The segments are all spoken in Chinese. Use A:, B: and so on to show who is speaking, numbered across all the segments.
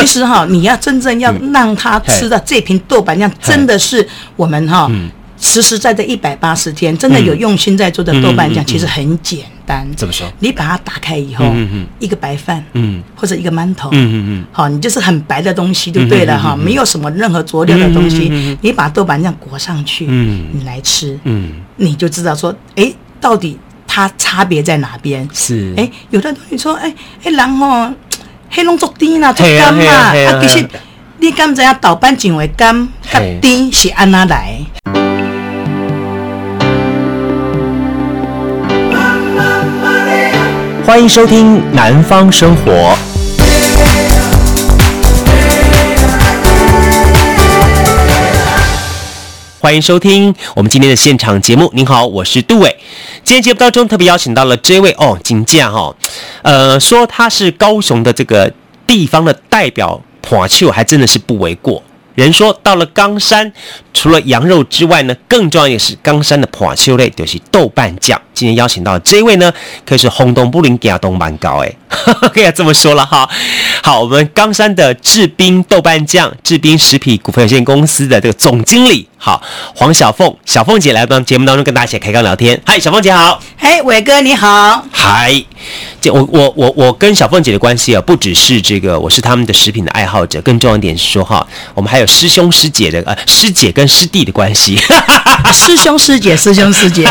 A: 其实哈，你要真正要让他吃的这瓶豆瓣酱，真的是我们哈。实实在在一百八十天，真的有用心在做的豆瓣酱，其实很简单。
B: 怎么说？
A: 你把它打开以后，一个白饭，
B: 嗯，
A: 或者一个馒头，
B: 嗯嗯嗯，
A: 好，你就是很白的东西就对了哈，没有什么任何佐料的东西，你把豆瓣酱裹上去，嗯，你来吃，嗯，你就知道说，哎，到底它差别在哪边？
B: 是，
A: 哎，有的东西说，哎哎，然后黑龙做甜啦，做甘啦？啊，其实你敢知影豆瓣酱的甘甲甜是安哪来？
B: 欢迎收听《南方生活》。欢迎收听我们今天的现场节目。您好，我是杜伟。今天节目当中特别邀请到了这位哦，金匠哈，呃，说他是高雄的这个地方的代表，破球还真的是不为过。人说到了冈山，除了羊肉之外呢，更重要的是冈山的破秋类，就是豆瓣酱。今天邀请到的这位呢，可以是轰动武林行动蛮高哎，可以这么说了哈。好，我们冈山的志彬豆瓣酱，志彬食品股份有限公司的这个总经理，好，黄小凤，小凤姐来到节目当中跟大家一起开杠聊天。嗨，小凤姐好。
A: 嘿，伟哥你好。
B: 嗨，这我我我我跟小凤姐的关系啊，不只是这个，我是他们的食品的爱好者，更重要一点是说哈，我们还有师兄师姐的呃师姐跟师弟的关系。
A: 师兄师姐，师兄师姐。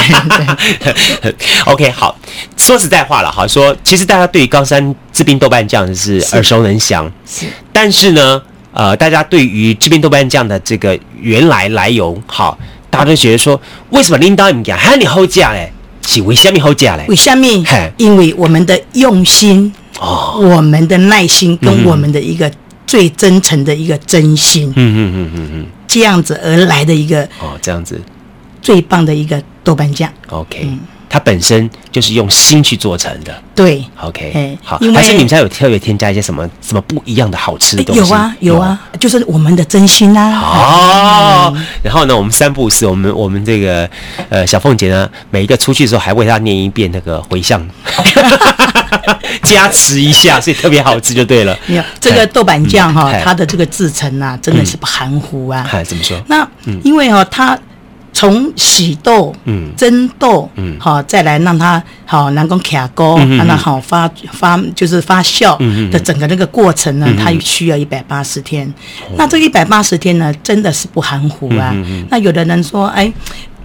B: OK，好，说实在话了，哈，说其实大家对于高山制冰豆瓣酱是耳熟能详，是，但是呢，呃，大家对于制冰豆瓣酱的这个原来来由，好，大家都觉得说，为什么领导人讲喊你后价嘞？是为什么好吃嘞？
A: 为什么？因为我们的用心，哦，我们的耐心跟我们的一个最真诚的一个真心，嗯嗯嗯嗯嗯，这样子而来的一个
B: 哦，这样子。
A: 最棒的一个豆瓣酱
B: ，OK，它本身就是用心去做成的，
A: 对
B: ，OK，好，还是你们家有特别添加一些什么什么不一样的好吃的东西？
A: 有啊，有啊，就是我们的真心啊。
B: 哦，然后呢，我们三不五时，我们我们这个呃小凤姐呢，每一个出去的时候还为她念一遍那个回向，加持一下，所以特别好吃就对了。
A: 没 有这个豆瓣酱哈，它的这个制成啊，真的是不含糊啊。
B: 嗨，怎么说？
A: 那因为哈它。从洗豆、嗯，蒸豆，嗯，好，再来让它好能够卡锅，让它好发发就是发酵的整个那个过程呢，它需要一百八十天。那这一百八十天呢，真的是不含糊啊。那有的人说，哎，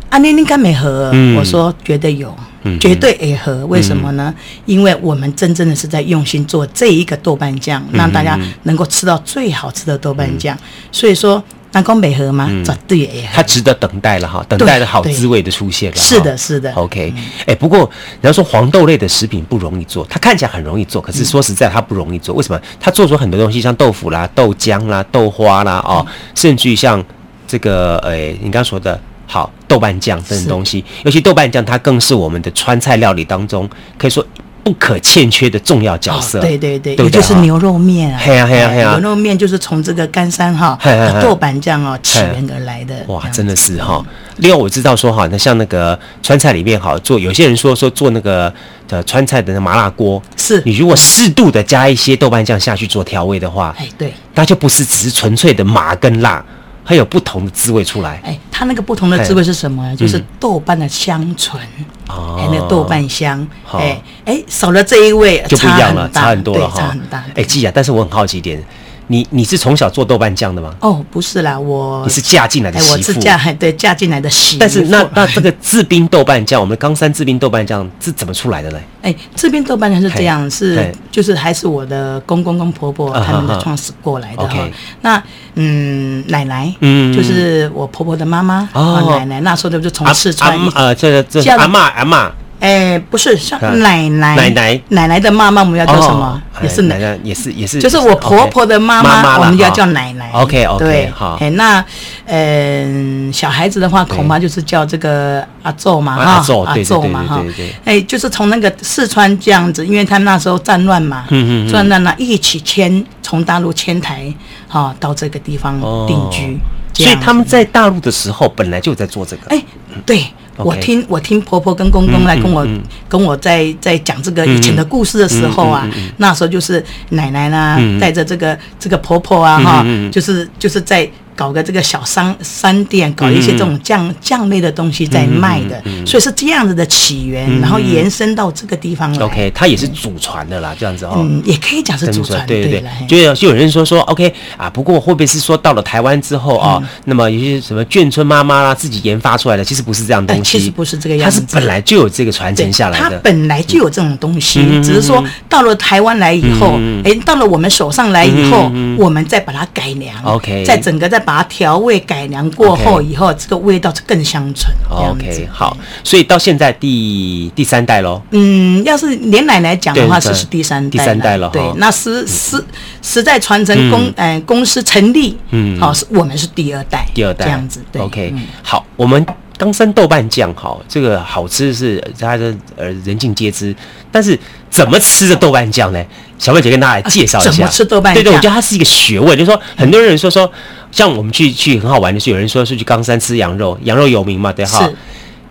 A: 阿妮妮干没合？我说绝对有，绝对也合。为什么呢？因为我们真正的是在用心做这一个豆瓣酱，让大家能够吃到最好吃的豆瓣酱。所以说。南宫美和吗？绝对也，
B: 它值得等待了哈，等待的好滋味的出现了。
A: 是的，是的。
B: OK，哎，不过你要说黄豆类的食品不容易做，它看起来很容易做，可是说实在它不容易做。为什么？它做出很多东西，像豆腐啦、豆浆啦、豆花啦，哦，甚至于像这个，哎，你刚刚说的好豆瓣酱这种东西，尤其豆瓣酱，它更是我们的川菜料理当中可以说。不可欠缺的重要角色，
A: 对对对，也就是牛肉面啊，
B: 嘿啊嘿呀嘿呀，
A: 牛肉面就是从这个干山哈豆瓣酱哦起源而来的。
B: 哇，真的是哈。另外我知道说哈，那像那个川菜里面哈做，有些人说说做那个呃川菜的那麻辣锅，是。你如果适度的加一些豆瓣酱下去做调味的话，哎对，那就不是只是纯粹的麻跟辣。它有不同的滋味出来，
A: 哎，它那个不同的滋味是什么？呢、就是豆瓣的香醇，哦，还有那豆瓣香，哎哎，少了这一味
B: 就不一样了，差很多了
A: 哈，差很大。
B: 哎，记啊，但是我很好奇一点。你你是从小做豆瓣酱的吗？
A: 哦，不是啦，我
B: 你是嫁进来的媳妇。
A: 我是嫁 对嫁进来的媳妇。
B: 但是那那这个制冰豆瓣酱，我们冈山制冰豆瓣酱是怎么出来的呢？
A: 哎，制冰豆瓣酱是这样，是就是还是我的公公公婆婆他们的创始过来的哈。那嗯，奶奶嗯，就是我婆婆的妈妈哦，奶奶那时候就从四川
B: 呃，这这阿嬷阿嬷。
A: 哎，不是，像奶奶奶奶奶奶的妈妈，我们要叫什么？也是奶奶，
B: 也是也是，
A: 就是我婆婆的妈妈，我们就要叫奶奶。
B: OK OK，对，好。
A: 哎，那嗯，小孩子的话，恐怕就是叫这个阿祖嘛，哈，阿祖嘛，哈。哎，就是从那个四川这样子，因为他们那时候战乱嘛，嗯嗯，战乱了，一起迁从大陆迁台，哈，到这个地方定居。
B: 所以他们在大陆的时候，本来就在做这个。
A: 哎，对。我听我听婆婆跟公公来跟我跟我在在讲这个以前的故事的时候啊，那时候就是奶奶呢带着这个这个婆婆啊哈，就是就是在。搞个这个小商商店，搞一些这种酱酱类的东西在卖的，所以是这样子的起源，然后延伸到这个地方来。
B: OK，它也是祖传的啦，这样子哦。
A: 嗯，也可以讲是祖传。对对对，
B: 就就有人说说 OK 啊，不过会不会是说到了台湾之后啊，那么有些什么眷村妈妈啦自己研发出来的，其实不是这样东西。
A: 其实不是这个样子，它是
B: 本来就有这个传承下来的。
A: 它本来就有这种东西，只是说到了台湾来以后，哎，到了我们手上来以后，我们再把它改良。
B: OK，
A: 在整个再把它调味。改良过后以后，这个味道就更香醇。
B: OK，好，所以到现在第第三代喽。
A: 嗯，要是连奶奶讲的话，这是第三代。
B: 第三代了。
A: 对，那实实实在传承公嗯公司成立，嗯，好，是我们是第二代。
B: 第二代这样
A: 子。
B: 对 OK，好，我们冈山豆瓣酱，好，这个好吃是大家呃人尽皆知，但是怎么吃的豆瓣酱呢？小妹姐跟大家来介绍一下。
A: 怎么吃豆瓣酱？
B: 对对，我觉得它是一个学问，就是说很多人说说。像我们去去很好玩的是，有人说是去冈山吃羊肉，羊肉有名嘛，对哈？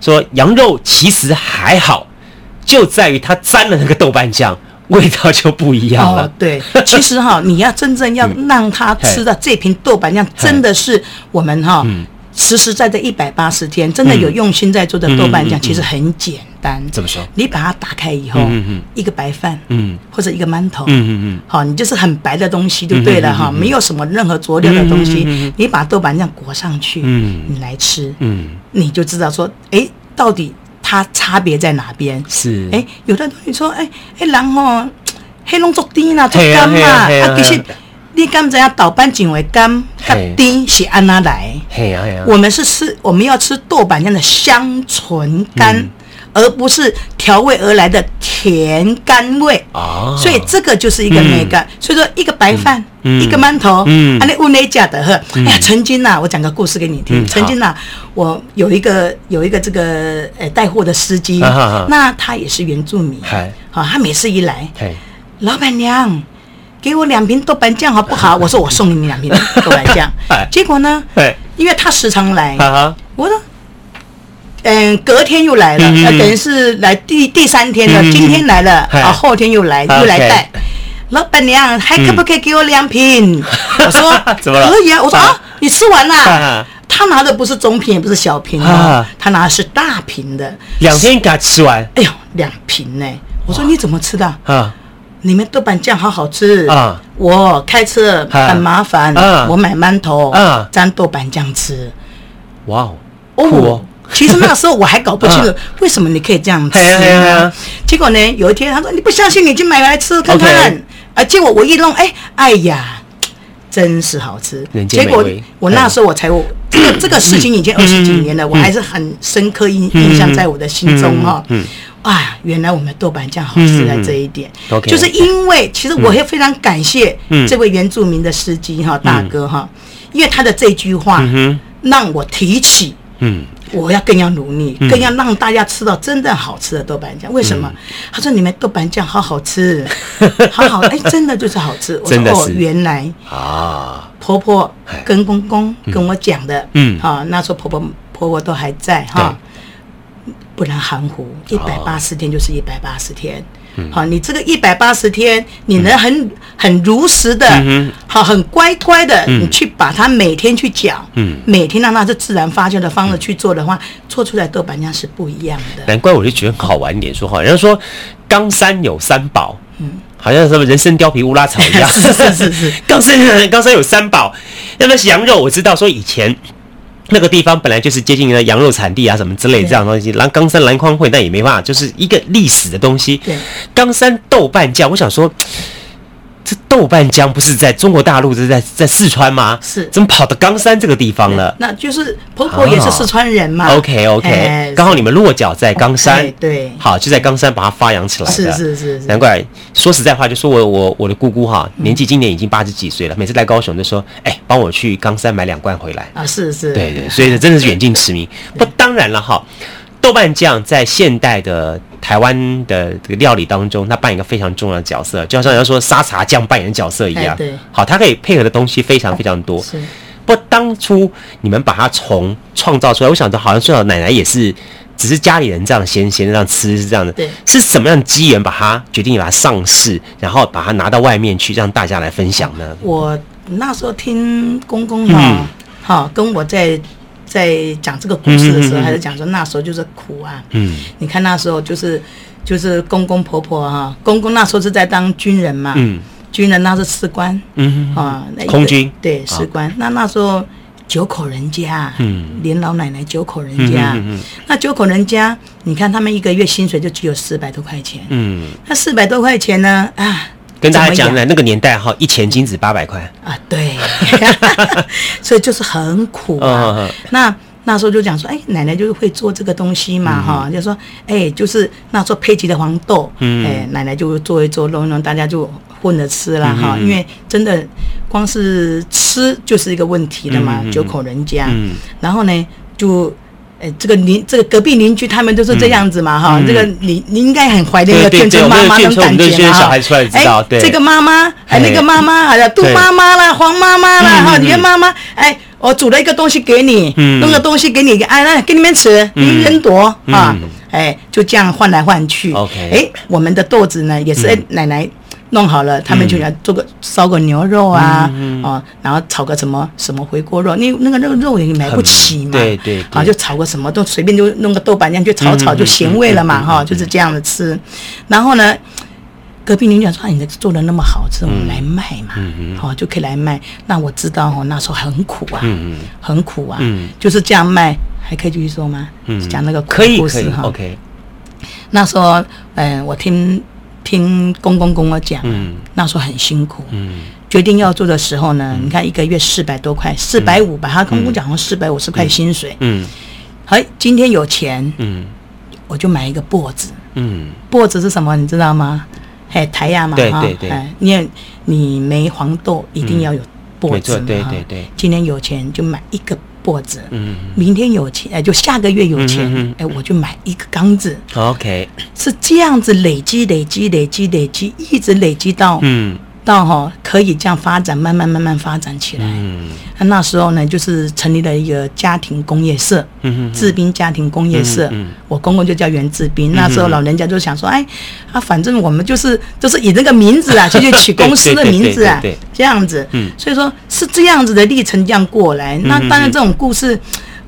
B: 说羊肉其实还好，就在于它沾了那个豆瓣酱，味道就不一样了。
A: 哦、对，其实哈，你要真正要 让他吃到这瓶豆瓣酱，真的是我们哈。嗯实实在在一百八十天，真的有用心在做的豆瓣酱，其实很简单。
B: 怎么说？
A: 你把它打开以后，一个白饭，嗯，或者一个馒头，嗯嗯嗯，好，你就是很白的东西就对了哈，没有什么任何佐料的东西，你把豆瓣酱裹上去，嗯，你来吃，嗯，你就知道说，哎，到底它差别在哪边？是，哎，有的东西说，哎哎，然后黑龙做低啦，做干嘛，啊，其实。你刚才要豆瓣酱为干，它丁是安哪来？我们是吃，我们要吃豆瓣酱的香醇甘，而不是调味而来的甜甘味。哦，所以这个就是一个美感。所以说，一个白饭，一个馒头，嗯，啊，那乌内家的呵。哎呀，曾经呐，我讲个故事给你听。曾经呐，我有一个有一个这个呃带货的司机，那他也是原住民。好，他每次一来，老板娘。给我两瓶豆瓣酱好不好？我说我送你两瓶豆瓣酱。结果呢？因为他时常来，我说，嗯，隔天又来了，那等于是来第第三天了。今天来了，啊，后天又来，又来带。老板娘还可不可以给我两瓶？我说可以啊。我说啊，你吃完啦？他拿的不是中瓶，也不是小瓶啊，他拿的是大瓶的。
B: 两天给他吃完？
A: 哎呦，两瓶呢！我说你怎么吃的？啊。你们豆瓣酱好好吃啊！我开车很麻烦，我买馒头沾豆瓣酱吃。哇哦！哦，其实那时候我还搞不清楚 为什么你可以这样吃。结果呢，有一天他说你不相信，你就买来吃看看。啊，结果我一弄，哎，哎呀，真是好吃。结果我那时候我才我这个这个事情已经二十几年了，我还是很深刻印印象在我的心中哈。啊，原来我们豆瓣酱好吃在这一点，就是因为其实我也非常感谢这位原住民的司机哈大哥哈，因为他的这句话让我提起，嗯，我要更要努力，更要让大家吃到真正好吃的豆瓣酱。为什么？他说你们豆瓣酱好好吃，好好哎，真的就是好吃。我说哦，原来啊，婆婆跟公公跟我讲的，嗯，啊，那时候婆婆婆婆都还在哈。不能含糊，一百八十天就是一百八十天。好，你这个一百八十天，你能很很如实的，好，很乖乖的，你去把它每天去搅，每天让它是自然发酵的方式去做的话，做出来豆瓣酱是不一样的。
B: 难怪我就觉得很好玩一点，说哈，人家说冈山有三宝，嗯，好像什么人参、貂皮、乌拉草一样，是是是是。冈山冈山有三宝，那么羊肉我知道，说以前。那个地方本来就是接近于羊肉产地啊，什么之类这样东西。然后冈山蓝筐会，但也没办法，就是一个历史的东西。对，冈山豆瓣酱，我想说。这豆瓣酱不是在中国大陆，这是在在四川吗？是，怎么跑到冈山这个地方了？
A: 那就是婆婆也是四川人嘛。
B: OK OK，刚好你们落脚在冈山，
A: 对，
B: 好就在冈山把它发扬起来的。
A: 是是是，
B: 难怪说实在话，就说我我我的姑姑哈，年纪今年已经八十几岁了，每次来高雄就说，哎，帮我去冈山买两罐回来。
A: 啊，是是，
B: 对对，所以真的是远近驰名。不，当然了哈，豆瓣酱在现代的。台湾的这个料理当中，它扮演一个非常重要的角色，就好像人家说沙茶酱扮演的角色一样。对，好，它可以配合的东西非常非常多。是，不过当初你们把它从创造出来，我想着好像最好奶奶也是只是家里人这样闲闲的这样吃是这样的，
A: 对，
B: 是什么样的机缘把它决定把它上市，然后把它拿到外面去让大家来分享呢？
A: 我那时候听公公哈，好、嗯、跟我在在讲这个故事的时候，还是讲说那时候就是苦啊，嗯，你看那时候就是就是公公婆婆哈，公公那时候是在当军人嘛，嗯，军人那是士官，嗯哼啊，
B: 空军。
A: 对士官，那那时候。九口人家，嗯，连老奶奶九口人家，嗯、那九口人家，你看他们一个月薪水就只有四百多块钱，嗯，那四百多块钱呢，啊，
B: 跟大家讲呢，那个年代哈，一钱金子八百块。
A: 啊，对，所以就是很苦啊。那那时候就讲说，哎，奶奶就是会做这个东西嘛，哈、嗯，就说，哎，就是那时候配给的黄豆，嗯，哎，奶奶就做一做，弄一弄，大家就。混着吃了哈，因为真的光是吃就是一个问题的嘛，九口人家，然后呢，就呃这个邻这个隔壁邻居他们都是这样子嘛哈，这个你你应该很怀念那个眷村妈妈那种感觉嘛哈，哎，这个妈妈哎那个妈妈好像杜妈妈啦、黄妈妈啦哈，你的妈妈哎，我煮了一个东西给你，弄个东西给你，哎来给你们吃，你们争夺啊，哎就这样换来换去，OK，哎我们的豆子呢也是哎奶奶。弄好了，他们就来做个烧个牛肉啊，哦，然后炒个什么什么回锅肉，那那个那个肉也买不起嘛，对对，啊，就炒个什么都随便就弄个豆瓣酱就炒炒就咸味了嘛，哈，就是这样子吃。然后呢，隔壁邻居说：“你这做的那么好吃，我们来卖嘛，好就可以来卖。”那我知道哦，那时候很苦啊，很苦啊，就是这样卖，还可以继续说吗？讲那个苦故事哈。OK，那时候，嗯，我听。听公公跟我讲，那时候很辛苦。嗯决定要做的时候呢，你看一个月四百多块，四百五吧。他公公讲说四百五十块薪水。嗯，哎，今天有钱，嗯，我就买一个簸子。嗯，钵子是什么？你知道吗？哎，台呀嘛，对对对。哎，你你没黄豆，一定要有簸子。对对对。今天有钱就买一个。脖子，嗯，明天有钱，哎，就下个月有钱，哎，我就买一个缸子，OK，是这样子累积、累积、累积、累积，一直累积到，嗯。到哈可以这样发展，慢慢慢慢发展起来。嗯，那时候呢，就是成立了一个家庭工业社，嗯治兵家庭工业社。嗯，我公公就叫袁治兵。那时候老人家就想说，哎，啊，反正我们就是就是以这个名字啊，就去取公司的名字啊，这样子。嗯，所以说是这样子的历程这样过来。那当然这种故事，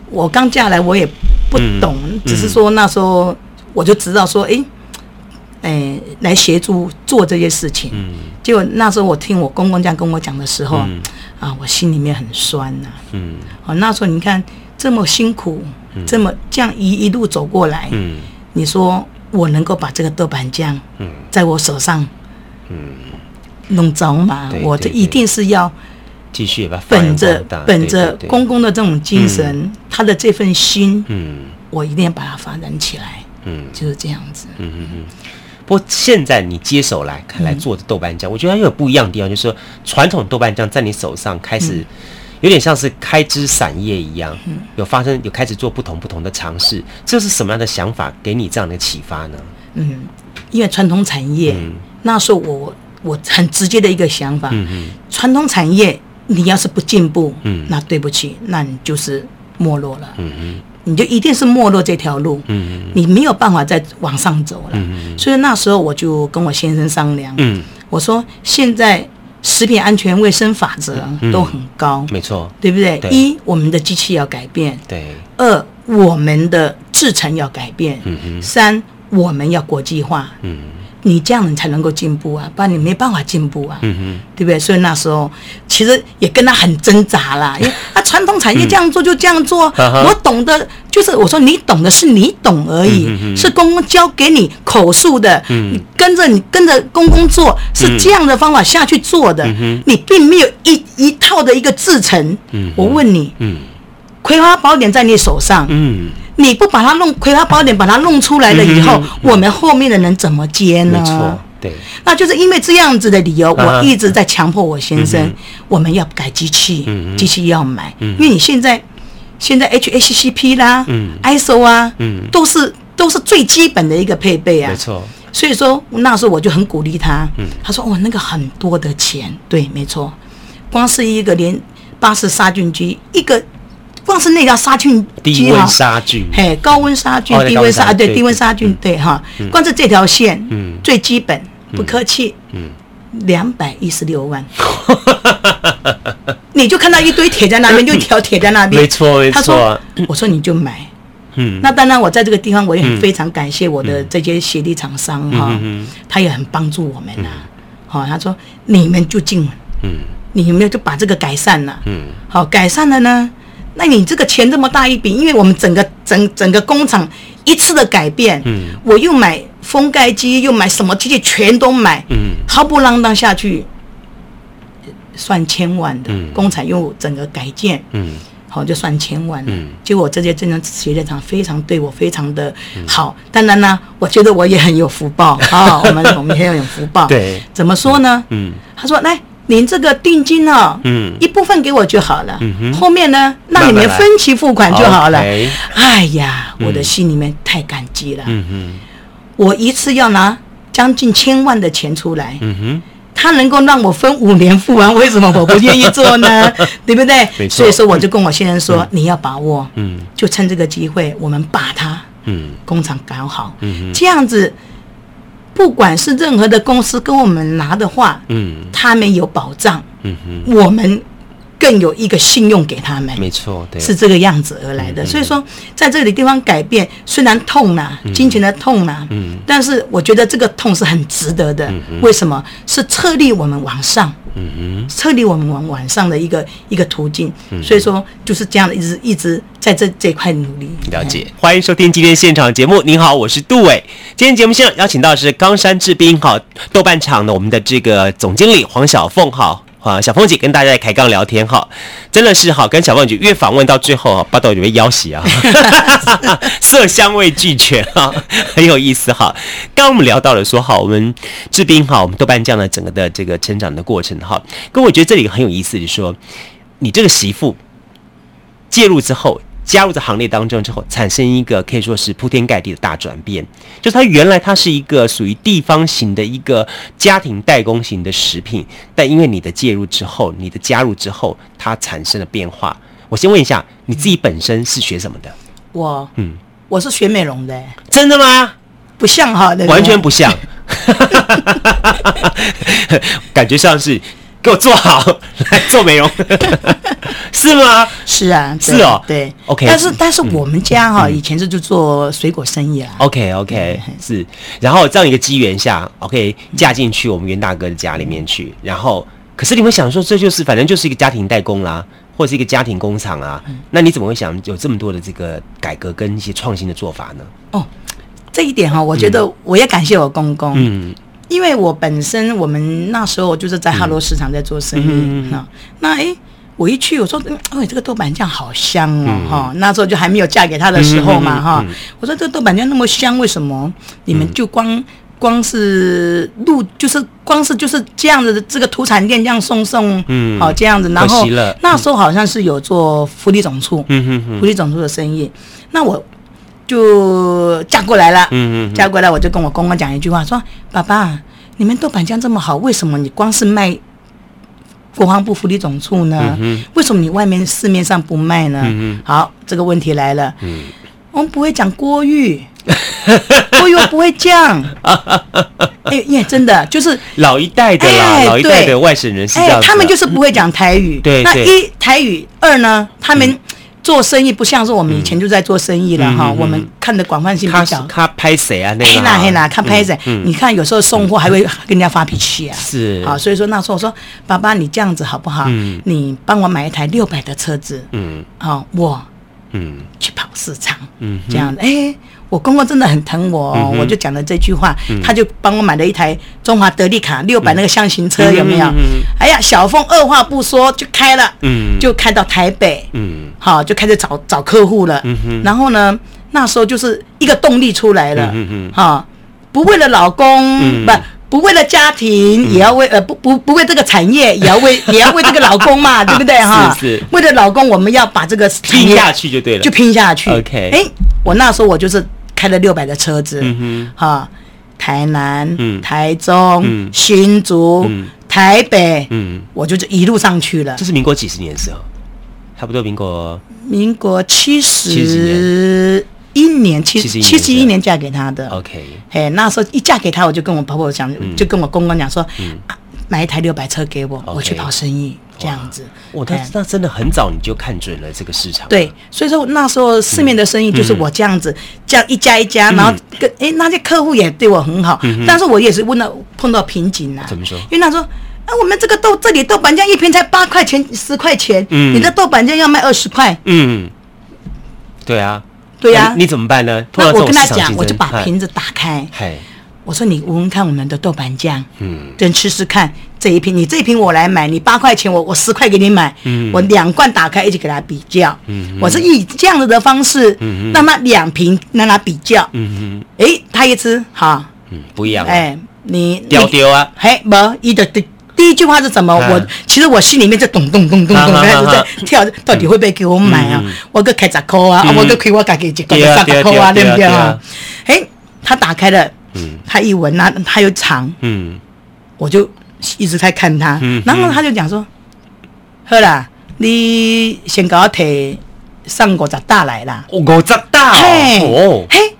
A: 我刚嫁来我也不懂，只是说那时候我就知道说，哎。哎，来协助做这些事情。嗯，结果那时候我听我公公这样跟我讲的时候，嗯、啊，我心里面很酸呐、啊。嗯，哦，那时候你看这么辛苦，嗯、这么这样一一路走过来，嗯，你说我能够把这个豆瓣酱，嗯，在我手上，嗯，弄着嘛，嗯、我这一定是要继续吧，本着本着公公的这种精神，嗯、他的这份心，嗯，我一定要把它发展起来，嗯，就是这样子，嗯嗯嗯。
B: 不过现在你接手来看来做的豆瓣酱，嗯、我觉得它又有不一样的地方，就是说传统豆瓣酱在你手上开始有点像是开枝散叶一样，嗯、有发生有开始做不同不同的尝试，这是什么样的想法给你这样的启发呢？
A: 嗯，因为传统产业，嗯、那时候我我很直接的一个想法，传统产业你要是不进步，嗯，那对不起，那你就是没落了，嗯嗯。你就一定是没落这条路，嗯，你没有办法再往上走了，嗯嗯，所以那时候我就跟我先生商量，嗯，我说现在食品安全卫生法则都很高，没错，对不对？一，我们的机器要改变，对；二，我们的制程要改变，嗯嗯，三，我们要国际化，嗯。你这样你才能够进步啊，不然你没办法进步啊，嗯哼，对不对？所以那时候其实也跟他很挣扎啦，因为啊，传统产业这样做就这样做，我懂得就是我说你懂的是你懂而已，是公公教给你口述的，你跟着你跟着公公做是这样的方法下去做的，你并没有一一套的一个制成。我问你，嗯，葵花宝典在你手上，嗯。你不把它弄《葵花宝典》，把它弄出来了以后，嗯嗯。嗯、我们后面的人怎么接呢？没错，对，那就是因为这样子的理由，我一直在强迫我先生，嗯、我们要改机器，嗯嗯、机器要买，嗯、因为你现在现在 HACCP 啦、嗯、ISO 啊，嗯、都是都是最基本的一个配备啊，没错。所以说那时候我就很鼓励他，嗯、他说：“哦，那个很多的钱，对，没错，光是一个连巴氏杀菌机一个。”光是那条杀菌
B: 低温杀菌，
A: 嘿，高温杀菌，低温杀啊，对，低温杀菌，对哈，光是这条线，嗯，最基本，不客气，嗯，两百一十六万，你就看到一堆铁在那边，就一条铁在那边，
B: 没错没错。
A: 他说，我说你就买，嗯，那当然我在这个地方我也很非常感谢我的这些协力厂商哈，他也很帮助我们呐，好，他说你们就进，嗯，你们就把这个改善了，嗯，好，改善了呢。那你这个钱这么大一笔，因为我们整个整整个工厂一次的改变，嗯，我又买封盖机，又买什么机器，全都买，嗯，毫不浪荡下去，算千万的，嗯，工厂又整个改建，嗯，好就算千万，嗯，结果这些真的企业厂非常对我非常的好，嗯，当然呢，我觉得我也很有福报 啊，我们我们也很有福报，对，怎么说呢？嗯，他说来。您这个定金哦，嗯，一部分给我就好了，嗯哼，后面呢，让你们分期付款就好了。哎。呀，我的心里面太感激了，嗯哼，我一次要拿将近千万的钱出来，嗯哼，他能够让我分五年付完，为什么我不愿意做呢？对不对？所以说，我就跟我先生说，你要把握，嗯，就趁这个机会，我们把它，嗯，工厂搞好，嗯哼，这样子。不管是任何的公司跟我们拿的话，嗯，他们有保障，嗯哼，我们更有一个信用给他们，
B: 没错，对，
A: 是这个样子而来的。所以说，在这里地方改变，虽然痛呐，金钱的痛呐，嗯，但是我觉得这个痛是很值得的。为什么？是策力我们往上。嗯嗯，策力我们往往上的一个一个途径，所以说就是这样的，一直一直在这这块努力。
B: 了解，欢迎收听今天现场节目。您好，我是杜伟。今天节目现场邀请到的是冈山制冰好豆瓣厂的我们的这个总经理黄小凤好。啊，小凤姐跟大家开杠聊天哈，真的是哈，跟小凤姐越访问到最后啊，巴豆就被要挟啊，色香味俱全哈，很有意思哈。刚我们聊到了说哈，我们制冰哈，我们豆瓣酱的整个的这个成长的过程哈，跟我觉得这里很有意思，就是说你这个媳妇介入之后。加入这行列当中之后，产生一个可以说是铺天盖地的大转变。就是它原来它是一个属于地方型的一个家庭代工型的食品，但因为你的介入之后，你的加入之后，它产生了变化。我先问一下，你自己本身是学什么的？
A: 我，嗯，我是学美容的。
B: 真的吗？
A: 不像哈，
B: 完全不像，感觉像是。给我做好来做美容，是吗？
A: 是啊，
B: 是哦，
A: 对
B: ，OK。
A: 但是但是我们家哈以前是就做水果生意啊
B: ，OK OK 是。然后这样一个机缘下，OK 嫁进去我们袁大哥的家里面去。然后可是你会想说，这就是反正就是一个家庭代工啦，或者是一个家庭工厂啊。那你怎么会想有这么多的这个改革跟一些创新的做法呢？
A: 哦，这一点哈，我觉得我也感谢我公公，嗯。因为我本身我们那时候就是在哈罗市场在做生意，嗯嗯、那哎，我一去我说，哎，这个豆瓣酱好香哦，哈、嗯，那时候就还没有嫁给他的时候嘛，哈、嗯，嗯嗯、我说这个豆瓣酱那么香，为什么？你们就光光是录，就是光是就是这样子的这个土产店这样送送，嗯，好这样子，然后那时候好像是有做福利总处，嗯嗯嗯，福利总处的生意，那我。就嫁过来了，嗯嗯，嫁过来我就跟我公公讲一句话，说：“爸爸，你们豆瓣酱这么好，为什么你光是卖国防部福利总处呢？为什么你外面市面上不卖呢？”好，这个问题来了，我们不会讲国语，国语不会讲，哎耶，真的就是
B: 老一代的啦，老一代的外省人是这样，
A: 他们就是不会讲台语，对，那一台语，二呢，他们。做生意不像是我们以前就在做生意了哈，我们看的广泛性比较。
B: 他拍谁啊？那
A: 黑啦黑啦，他拍谁？你看有时候送货还会跟人家发脾气啊。
B: 是。
A: 好，所以说那时候我说，爸爸你这样子好不好？你帮我买一台六百的车子。嗯。好，我嗯去跑市场。嗯。这样的哎。我公公真的很疼我，我就讲了这句话，他就帮我买了一台中华德利卡六百那个厢型车，有没有？哎呀，小凤二话不说就开了，就开到台北，好，就开始找找客户了。然后呢，那时候就是一个动力出来了，哈，不为了老公，不不为了家庭，也要为呃不不不为这个产业，也要为 也要为这个老公嘛，对不对？哈？是，为了老公，我们要把这个
B: 拼下去就对了，
A: 就拼下去。OK，哎，我那时候我就是。开了六百的车子，嗯哈，台南、台中、新竹、台北，嗯。我就一路上去了。
B: 这是民国几十年的时候，差不多民国
A: 民国七十一年七七十一年嫁给他的。
B: OK，
A: 嘿，那时候一嫁给他，我就跟我婆婆讲，就跟我公公讲说，买一台六百车给我，我去跑生意。这样子，
B: 我那那真的很早你就看准了这个市场。
A: 对，所以说那时候市面的生意就是我这样子，这样一家一家，然后跟哎那些客户也对我很好，但是我也是问到碰到瓶颈了。
B: 怎么说？
A: 因为他说啊，我们这个豆这里豆瓣酱一瓶才八块钱十块钱，你的豆瓣酱要卖二十块。嗯，
B: 对啊，
A: 对呀，
B: 你怎么办呢？
A: 那我跟他讲，我就把瓶子打开。我说你闻闻看我们的豆瓣酱，嗯，等吃吃看这一瓶，你这一瓶我来买，你八块钱，我我十块给你买，嗯，我两罐打开一起给他比较，嗯，我是以这样子的方式，嗯，让他两瓶让他比较，嗯嗯，哎，他一吃好，
B: 嗯，不一样，
A: 哎，你
B: 丢丢啊，
A: 嘿，不，一的第第一句话是什么？我其实我心里面在咚咚咚咚咚开始在跳，到底会不会给我买啊？我个开十块啊，我个亏我家己一个三十块啊，对不对啊？哎，他打开了。嗯，他一闻，那他又尝，嗯，我就一直在看他，嗯，然后他就讲说，好啦，你先给我提上五十大来啦，
B: 五十大，
A: 嘿，嘿，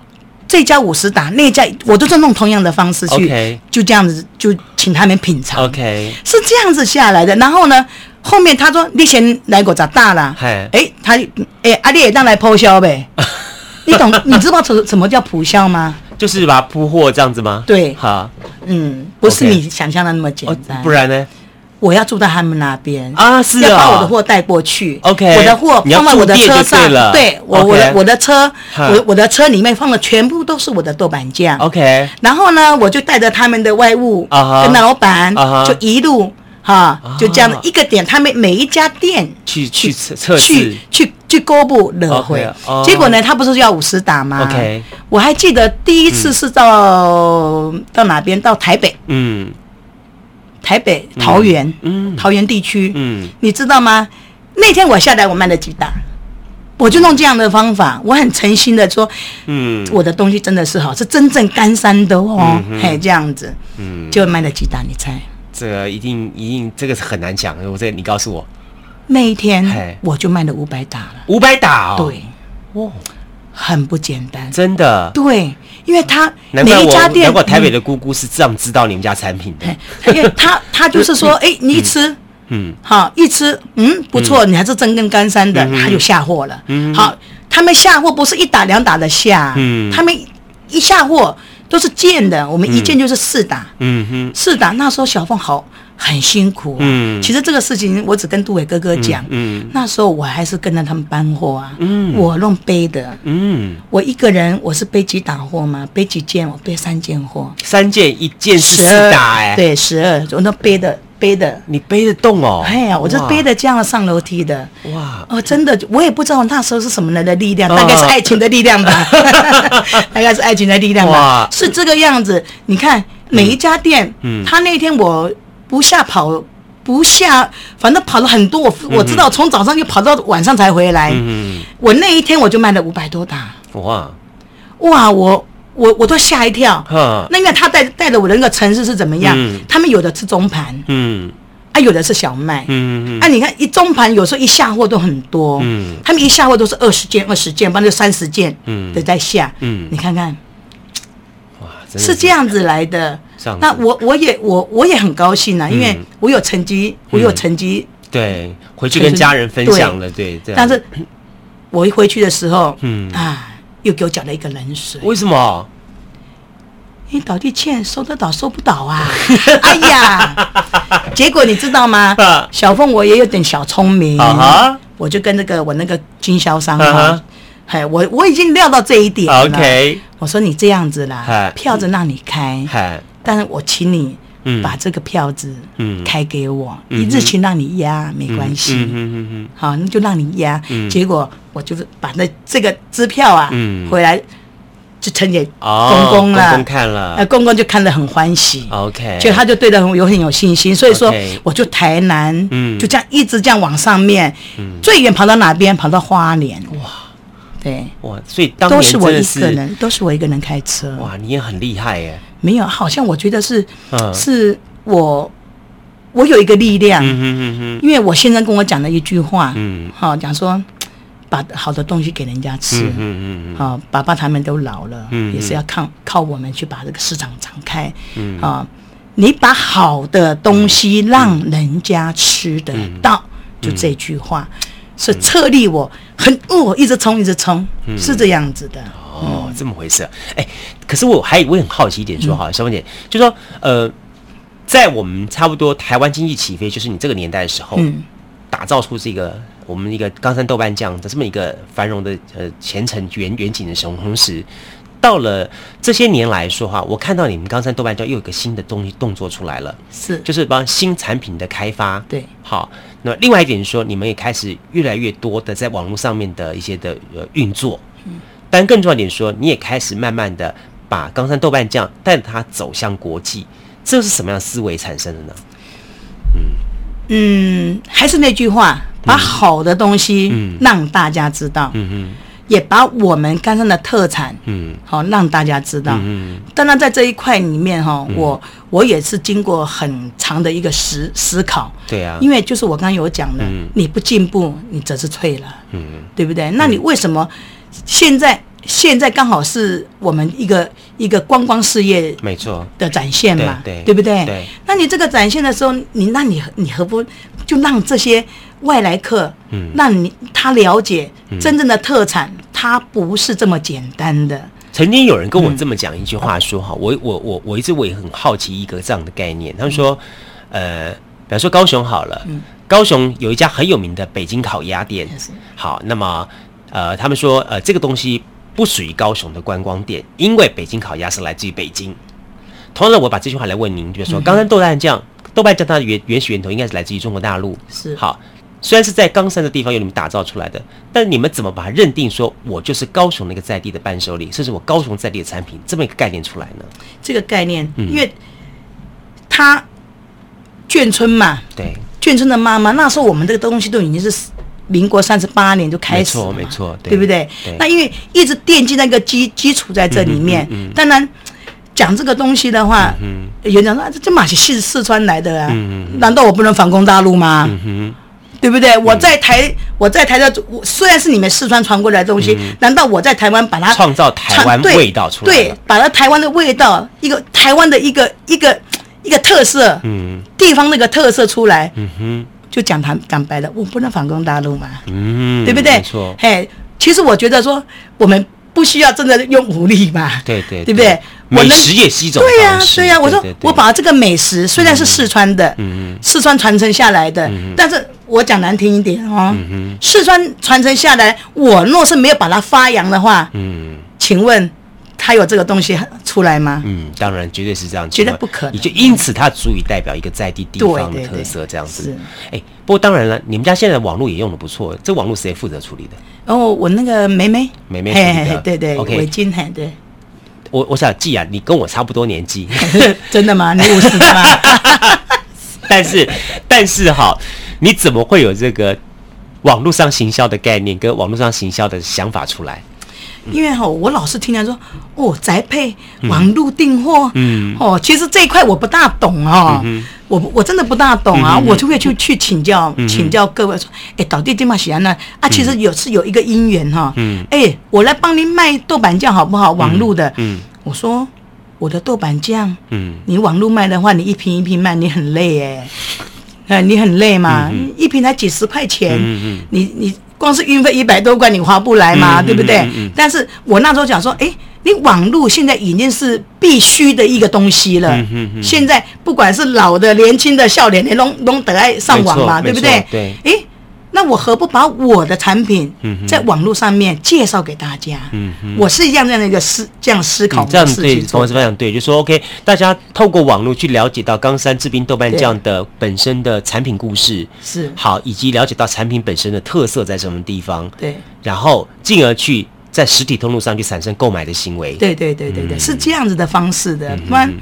A: 这家五十打，那家我都是弄同样的方式去，就这样子就请他们品尝
B: ，OK，
A: 是这样子下来的。然后呢，后面他说你先来五十打啦，哎，他哎阿丽也当来铺销呗，你懂？你知道什什么叫铺销吗？
B: 就是把它铺货这样子吗？
A: 对，好，嗯，不是你想象的那么简单。
B: 不然呢？
A: 我要住在他们那边。
B: 啊，是
A: 要把我的货带过去。
B: OK，
A: 我的货放在我的车上，对，我我的我的车，我我的车里面放的全部都是我的豆瓣酱。
B: OK，
A: 然后呢，我就带着他们的外物，跟老板就一路哈，就这样一个点，他们每一家店
B: 去去测
A: 去去。去购物乐会，结果呢，他不是要五十打吗？OK，我还记得第一次是到到哪边？到台北，嗯，台北桃园，嗯，桃园地区，嗯，你知道吗？那天我下来，我卖了几打，我就用这样的方法，我很诚心的说，嗯，我的东西真的是好，是真正干山的哦，嘿，这样子，嗯，就卖了几打，你猜？
B: 这个一定一定，这个是很难讲，我这你告诉我。
A: 那一天我就卖了五百打了，
B: 五百打哦，
A: 对，哦，很不简单，
B: 真的，
A: 对，因为他每一家店，
B: 如果台北的姑姑是这样知道你们家产品的，
A: 因为他他就是说，哎，你一吃，嗯，好，一吃，嗯，不错，你还是真跟干山的，他就下货了，嗯，好，他们下货不是一打两打的下，嗯，他们一下货都是件的，我们一件就是四打，嗯哼，四打，那时候小凤好。很辛苦，嗯，其实这个事情我只跟杜伟哥哥讲，嗯，那时候我还是跟着他们搬货啊，嗯，我弄背的，嗯，我一个人我是背几打货嘛？背几件？我背三件货，
B: 三件一件是四打哎，
A: 对，十二，我那背的背的，
B: 你背得动哦？
A: 哎呀，我就背着这样上楼梯的，哇，哦，真的，我也不知道那时候是什么人的力量，大概是爱情的力量吧，大概是爱情的力量吧，是这个样子。你看每一家店，嗯，他那天我。不下跑，不下，反正跑了很多。我我知道，从早上就跑到晚上才回来。嗯，我那一天我就卖了五百多打。哇，哇，我我我都吓一跳。那因为他带带着我的那个城市是怎么样？他们有的吃中盘，嗯，啊，有的是小麦，嗯嗯，啊，你看一中盘有时候一下货都很多，嗯，他们一下货都是二十件二十件，不然就三十件，嗯，都在下，嗯，你看看，哇，是。这样子来的。那我我也我我也很高兴啊，因为我有成绩，我有成绩，
B: 对，回去跟家人分享了，对，
A: 但是，我一回去的时候，嗯。啊，又给我搅了一个冷水。
B: 为什么？
A: 你倒地欠收得到收不到啊？哎呀，结果你知道吗？小凤我也有点小聪明，我就跟那个我那个经销商哈，嗨，我我已经料到这一点了。OK，我说你这样子啦，票子让你开，但是我请你把这个票子嗯开给我，一日请让你压没关系，嗯嗯嗯好，那就让你压。结果我就是把那这个支票啊，嗯。回来就呈给公公了，公公看了，呃，公公就看得很欢喜，OK，就他就对他有很有信心，所以说我就台南，嗯。就这样一直这样往上面，嗯。最远跑到哪边？跑到花莲，哇，对，
B: 哇，所以
A: 都是我一个人，都是我一个人开车，
B: 哇，你也很厉害耶。
A: 没有，好像我觉得是，是我，我有一个力量，嗯嗯嗯，因为我先生跟我讲了一句话，嗯，好讲说，把好的东西给人家吃，嗯嗯嗯，好，爸爸他们都老了，嗯，也是要靠靠我们去把这个市场敞开，嗯。啊，你把好的东西让人家吃得到，就这句话是策力我很哦，一直冲一直冲，是这样子的。
B: 哦，这么回事。哎，可是我还我也很好奇一点，说哈，小凤姐，就说呃。在我们差不多台湾经济起飞，就是你这个年代的时候，嗯，打造出这个我们一个冈山豆瓣酱的这么一个繁荣的呃前程远远景的时候，同时到了这些年来说哈，我看到你们冈山豆瓣酱又有一个新的东西动作出来了，
A: 是。
B: 就是帮新产品的开发，
A: 对，
B: 好，那另外一点是说，你们也开始越来越多的在网络上面的一些的呃运作，嗯，但更重要一点说，你也开始慢慢的把冈山豆瓣酱带着它走向国际。这是什么样的思维产生的呢？
A: 嗯。嗯，还是那句话，把好的东西让大家知道，嗯嗯，也把我们冈山的特产，嗯，好让大家知道，嗯，当然在这一块里面哈，我我也是经过很长的一个思思考，
B: 对啊，
A: 因为就是我刚刚有讲的，你不进步，你则是退了，嗯，对不对？那你为什么现在？现在刚好是我们一个一个观光事业没错。的展现嘛，对。对不对？对。那你这个展现的时候，你那你你何不就让这些外来客，嗯，让你他了解真正的特产，它不是这么简单的。
B: 曾经有人跟我这么讲一句话说哈，我我我我一直我也很好奇一个这样的概念。他们说，呃，比方说高雄好了，高雄有一家很有名的北京烤鸭店，好，那么呃，他们说呃这个东西。不属于高雄的观光店，因为北京烤鸭是来自于北京。同样的，我把这句话来问您，就是说，刚才豆瓣酱，豆瓣酱它的原原始源头应该是来自于中国大陆。
A: 是
B: 好，虽然是在冈山的地方由你们打造出来的，但你们怎么把它认定说，我就是高雄那个在地的伴手礼，甚至我高雄在地的产品，这么一个概念出来呢？
A: 这个概念，因为他眷村嘛，
B: 对，
A: 眷村的妈妈，那时候我们这个东西都已经是。民国三十八年就开始，
B: 没错，没错，
A: 对不对？那因为一直奠基那个基基础在这里面。当然，讲这个东西的话，嗯有人说这马是四四川来的啊，难道我不能反攻大陆吗？对不对？我在台，我在台的，虽然是你们四川传过来的东西，难道我在台湾把它
B: 创造台湾味道出来？
A: 对，把它台湾的味道，一个台湾的一个一个一个特色，嗯，地方那个特色出来，嗯哼。就讲谈讲白了，我不能反攻大陆嘛，嗯，对不对？没错。嘿，其实我觉得说，我们不需要真的用武力嘛，
B: 对对，
A: 对不对？
B: 美食也是一种
A: 对呀，对呀。我说我把这个美食虽然是四川的，嗯嗯，四川传承下来的，但是我讲难听一点哦，四川传承下来，我若是没有把它发扬的话，嗯，请问。他有这个东西出来吗？
B: 嗯，当然，绝对是这样，
A: 绝对不可能。
B: 你就因此，它足以代表一个在地地方的特色，这样子。哎，不过当然了，你们家现在网络也用的不错，这网络谁负责处理的？
A: 哦，我那个妹妹，
B: 妹妹处理的。
A: 对对，OK，围巾很对。
B: 我我想，既然你跟我差不多年纪，
A: 真的吗？你五十吗？
B: 但是，但是哈，你怎么会有这个网络上行销的概念跟网络上行销的想法出来？
A: 因为哈，我老是听人说哦，宅配网络订货，嗯，哦，其实这一块我不大懂啊，我我真的不大懂啊，我就会去去请教请教各位说，哎，到底怎么写呢？啊，其实有是有一个因缘哈，嗯，哎，我来帮您卖豆瓣酱好不好？网络的，嗯，我说我的豆瓣酱，嗯，你网络卖的话，你一瓶一瓶卖，你很累哎，哎，你很累嘛，一瓶才几十块钱，嗯嗯，你你。光是运费一百多块，你划不来嘛，对不对？但是我那时候讲说，哎，你网络现在已经是必须的一个东西了。现在不管是老的、年轻的、少年的，都都得爱上网嘛，对不对？对。哎。那我何不把我的产品在网络上面介绍给大家？嗯，我是一样这样的一个思这样思考。
B: 这样对，同样是非常对。就说 OK，大家透过网络去了解到冈山制冰豆瓣酱的本身的产品故事是好，以及了解到产品本身的特色在什么地方。对，然后进而去在实体通路上去产生购买的行为。
A: 对对对对对，是这样子的方式的。不然，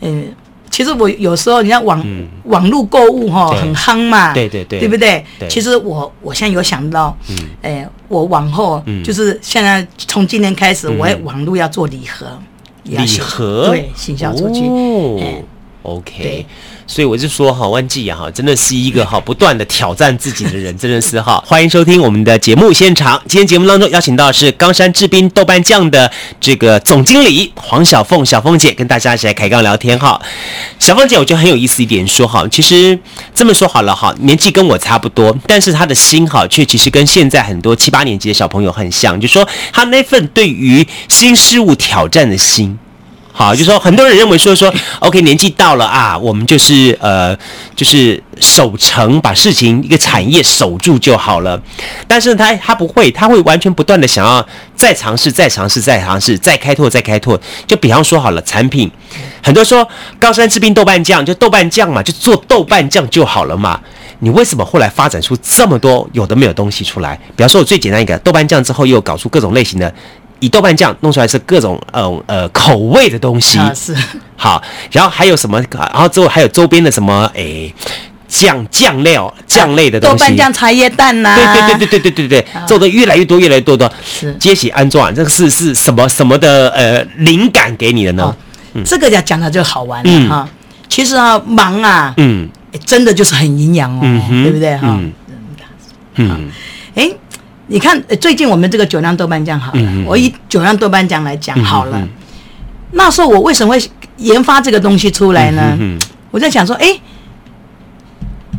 A: 嗯。其实我有时候，你看网网络购物哈很夯嘛，
B: 对对对，
A: 对不对？其实我我现在有想到，嗯。哎，我往后就是现在从今年开始，我网络要做礼盒，
B: 礼盒？
A: 对，行销出去。
B: 哦，OK。所以我就说哈，湾记呀哈，真的是一个哈不断的挑战自己的人，真的是哈。欢迎收听我们的节目现场，今天节目当中邀请到是冈山制冰豆瓣酱的这个总经理黄小凤，小凤姐跟大家一起来开杠聊天哈。小凤姐，我觉得很有意思一点说哈，其实这么说好了哈，年纪跟我差不多，但是她的心哈却其实跟现在很多七八年级的小朋友很像，就说她那份对于新事物挑战的心。好，就说很多人认为说说，OK，年纪到了啊，我们就是呃，就是守成，把事情一个产业守住就好了。但是他他不会，他会完全不断的想要再尝试，再尝试，再尝试，再开拓，再开拓。就比方说好了，产品，很多说高山制冰豆瓣酱，就豆瓣酱嘛，就做豆瓣酱就好了嘛。你为什么后来发展出这么多有的没有东西出来？比方说，我最简单一个豆瓣酱之后，又搞出各种类型的。以豆瓣酱弄出来是各种呃呃口味的东西，
A: 啊、是
B: 好，然后还有什么？然后之后还有周边的什么？诶，酱酱料酱类的东西，
A: 豆瓣酱茶叶蛋呐、啊，
B: 对对对对对对对对，做的越来越多越来越多的。
A: 是
B: 接喜安装，这个是是什么什么的呃灵感给你的呢？
A: 哦嗯、这个要讲的就好玩了哈、嗯。其实啊，忙啊，嗯，真的就是很营养哦、嗯，对不对哈？嗯嗯，哎。你看，最近我们这个酒酿豆瓣酱好了，嗯嗯，我以酒酿豆瓣酱来讲好了。那时候我为什么会研发这个东西出来呢？我在想说，哎，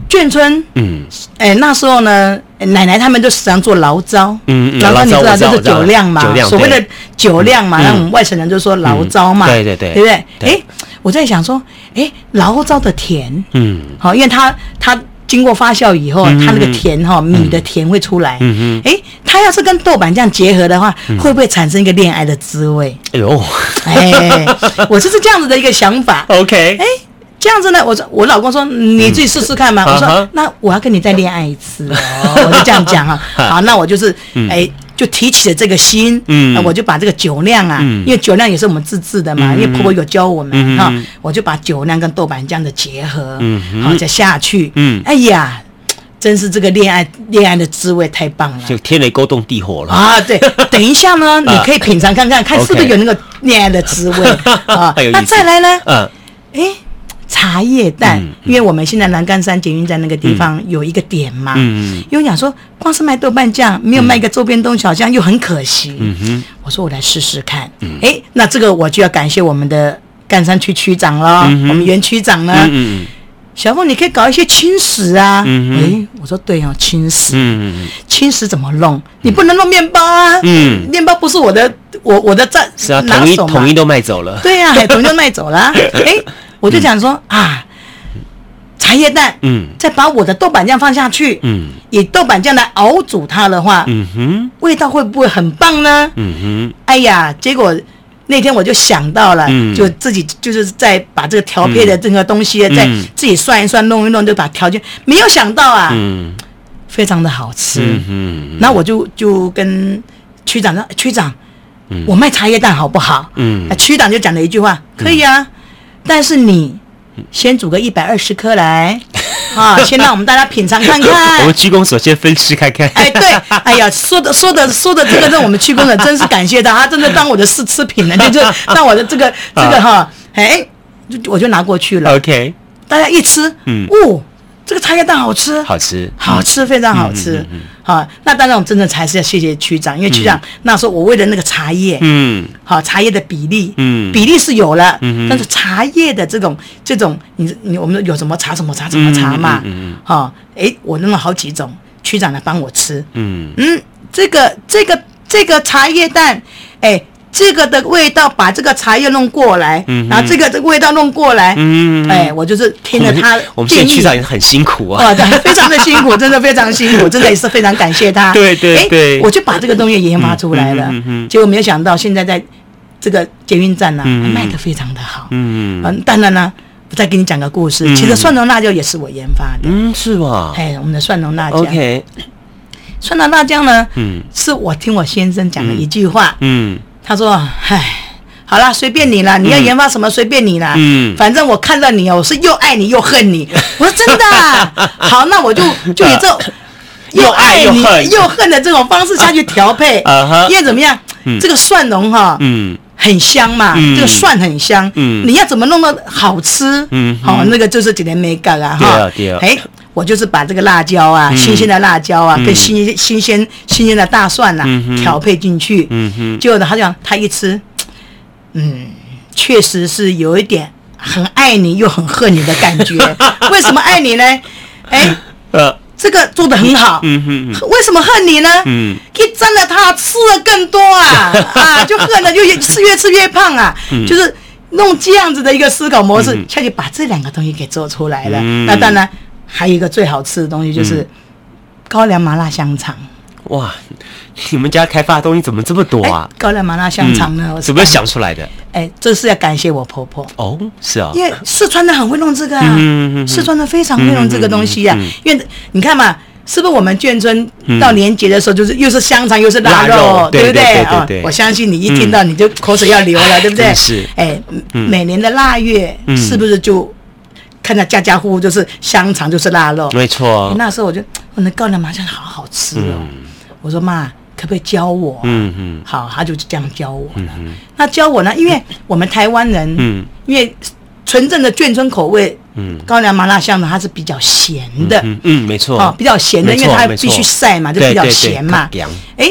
A: 眷村，嗯，哎，那时候呢，奶奶他们就时常做醪糟，醪糟你知道就是酒酿嘛，所谓的酒酿嘛，那我们外省人就说醪糟嘛，对对对，对不对？哎，我在想说，哎，醪糟的甜，嗯，好，因为它它。经过发酵以后，它那个甜哈、嗯、米的甜会出来。嗯嗯。哎，它要是跟豆瓣酱结合的话，嗯、会不会产生一个恋爱的滋味？哎呦，哎，我就是这样子的一个想法。OK。哎，这样子呢，我说我老公说你自己试试看嘛。嗯、我说、uh. 那我要跟你再恋爱一次哦，我就这样讲啊。好，那我就是哎。嗯就提起了这个心，嗯，我就把这个酒酿啊，嗯、因为酒酿也是我们自制的嘛、嗯，因为婆婆有教我们哈、嗯，我就把酒酿跟豆瓣酱的结合，嗯，好再下去，嗯，哎呀，真是这个恋爱恋爱的滋味太棒了，
B: 就天雷勾动地火了。
A: 啊！对，等一下呢，你可以品尝看看，看是不是有那个恋爱的滋味啊？那再来呢？嗯，哎。茶叶蛋、嗯，因为我们现在南冈山捷运站那个地方有一个点嘛，嗯嗯，因为讲说光是卖豆瓣酱，没有卖个周边东小酱又很可惜，嗯哼，我说我来试试看，嗯，哎，那这个我就要感谢我们的干山区区长了、嗯，我们原区长呢，嗯，小凤你可以搞一些青食啊，嗯哎，我说对哦，青食，嗯，轻食怎么弄？你不能弄面包啊，嗯，面包不是我的，我我的赞是啊，统一
B: 统一都卖走了，
A: 对呀、啊，统一都卖走了，哎。我就想说、嗯、啊，茶叶蛋，嗯，再把我的豆瓣酱放下去，嗯，以豆瓣酱来熬煮它的话，嗯哼，味道会不会很棒呢？嗯哼，哎呀，结果那天我就想到了，嗯，就自己就是在把这个调配的这个东西，再、嗯、自己算一算，弄一弄，就把调件，没有想到啊，嗯，非常的好吃，嗯哼，那我就就跟区长说，区长，嗯，我卖茶叶蛋好不好？嗯，区长就讲了一句话，可以啊。但是你先煮个一百二十颗来，啊，先让我们大家品尝看看。
B: 我们区公所先分吃看看。
A: 哎，对，哎呀，说的说的说的这个让我们区公所真是感谢他，他真的当我的试吃品了，就就 当我的这个这个哈，哎，就我就拿过去了。OK，大家一吃，嗯，哦。这个茶叶蛋好吃，
B: 好吃，
A: 好吃，非常好吃。嗯嗯嗯、好，那当然我真的还是要谢谢区长，因为区长、嗯、那时候我为了那个茶叶，嗯，好茶叶的比例，嗯，比例是有了，嗯，但是茶叶的这种这种，你你我们有什么茶什么茶什么茶嘛，嗯嗯，好，哎，我弄了好几种，区长来帮我吃，嗯。嗯，这个这个这个茶叶蛋，哎。这个的味道，把这个茶叶弄过来，嗯，然后这个这个味道弄过来，嗯，哎，我就是听了他建议，
B: 我们现在区长也很辛苦啊，
A: 啊，对，非常的辛苦，真的非常辛苦，真的也是非常感谢他。
B: 对对对，
A: 我就把这个东西研发出来了，嗯嗯，结果没有想到现在在这个捷运站呢，嗯，卖的非常的好，嗯。嗯，当然呢，我再给你讲个故事，其实蒜蓉辣椒也是我研发的，嗯，是吧？哎，我们的蒜蓉辣椒，OK，蒜蓉辣椒呢，嗯，是我听我先生讲的一句话，嗯。他说：“唉，好啦，随便你啦，你要研发什么随便你啦。嗯，反正我看到你哦，我是又爱你又恨你。我说真的啊，好，那我就就以这种又爱你又恨的这种方式下去调配。因为怎么样？这个蒜蓉哈，嗯，很香嘛，嗯、这个蒜很香，嗯，你要怎么弄到好吃？嗯，好，那个就是几年没干了，哈，对啊，哎，我就是把这个辣椒啊，嗯、新鲜的辣椒啊，嗯、跟新新鲜新鲜的大蒜呐、调配进去，嗯哼，结果呢，他讲他一吃，嗯，确实是有一点很爱你又很恨你的感觉，为什么爱你呢？哎，呃。这个做的很好，嗯哼，为什么恨你呢？嗯，可以沾了它吃的更多啊，啊，就恨了，就越吃越吃越胖啊，就是弄这样子的一个思考模式，下去把这两个东西给做出来了。那当然还有一个最好吃的东西就是高粱麻辣香肠。哇，
B: 你们家开发的东西怎么这么多啊？
A: 高粱麻辣香肠呢？
B: 怎么想出来的？
A: 哎，这是要感谢我婆婆
B: 哦，是啊，
A: 因为四川的很会弄这个啊，四川的非常会弄这个东西啊。因为你看嘛，是不是我们眷村到年节的时候，就是又是香肠又是腊肉，对不对啊？我相信你一听到你就口水要流了，对不对？是。哎，每年的腊月是不是就看到家家户户就是香肠就是腊肉？
B: 没错。
A: 那时候我就我那高粱麻酱好好吃哦。我说妈，可不可以教我？嗯嗯，好，他就这样教我了。那教我呢？因为我们台湾人，嗯，因为纯正的眷村口味，嗯，高粱麻辣香肠它是比较咸的，
B: 嗯嗯，没错，
A: 哦，比较咸的，因为它必须晒嘛，就比较咸嘛。哎，